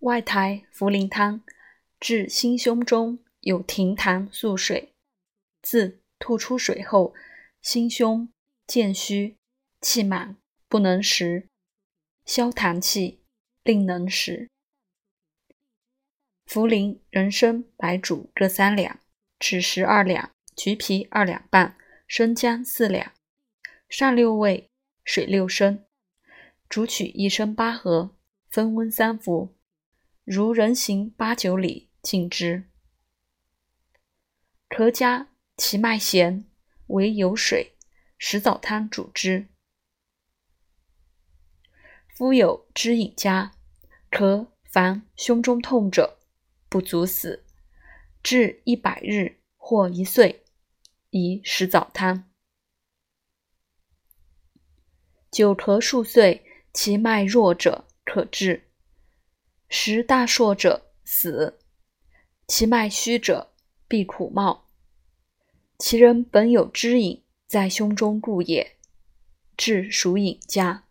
外台茯苓汤，治心胸中有停痰宿水，自吐出水后，心胸渐虚，气满，不能食，消痰气，令能食。茯苓、人参、白术各三两，枳实二两，橘皮二两半，生姜四两，上六味，水六升，煮取一升八合，分温三服。如人行八九里，禁之。可加其脉弦为有水，食早汤主之。夫有知饮家，咳烦胸中痛者。不足死，至一百日或一岁，宜食早汤。久咳数岁，其脉弱者可治；食大硕者死，其脉虚者必苦冒。其人本有知饮在胸中故也，至属饮家。